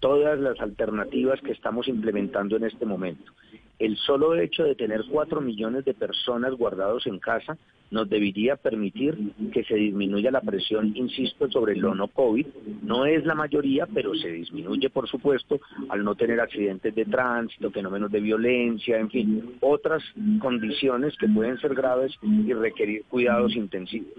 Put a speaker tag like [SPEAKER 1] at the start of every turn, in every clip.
[SPEAKER 1] Todas las alternativas que estamos implementando en este momento. El solo hecho de tener 4 millones de personas guardados en casa nos debería permitir que se disminuya la presión, insisto, sobre el no COVID. No es la mayoría, pero se disminuye, por supuesto, al no tener accidentes de tránsito, fenómenos de violencia, en fin, otras condiciones que pueden ser graves y requerir cuidados intensivos.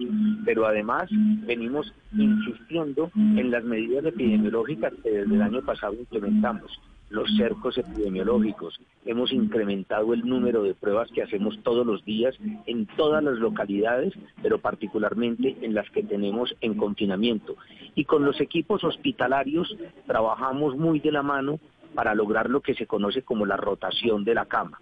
[SPEAKER 1] Pero además venimos insistiendo en las medidas epidemiológicas que desde el año pasado implementamos los cercos epidemiológicos. Hemos incrementado el número de pruebas que hacemos todos los días en todas las localidades, pero particularmente en las que tenemos en confinamiento. Y con los equipos hospitalarios trabajamos muy de la mano para lograr lo que se conoce como la rotación de la cama.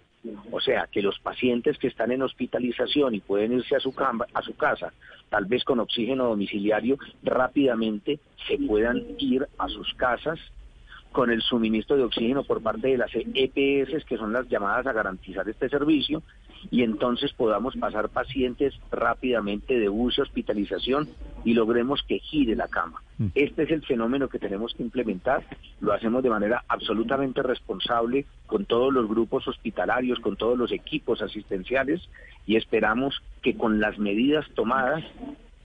[SPEAKER 1] O sea, que los pacientes que están en hospitalización y pueden irse a su, cama, a su casa, tal vez con oxígeno domiciliario, rápidamente se puedan ir a sus casas con el suministro de oxígeno por parte de las EPS, que son las llamadas a garantizar este servicio, y entonces podamos pasar pacientes rápidamente de uso, hospitalización y logremos que gire la cama. Este es el fenómeno que tenemos que implementar, lo hacemos de manera absolutamente responsable con todos los grupos hospitalarios, con todos los equipos asistenciales y esperamos que con las medidas tomadas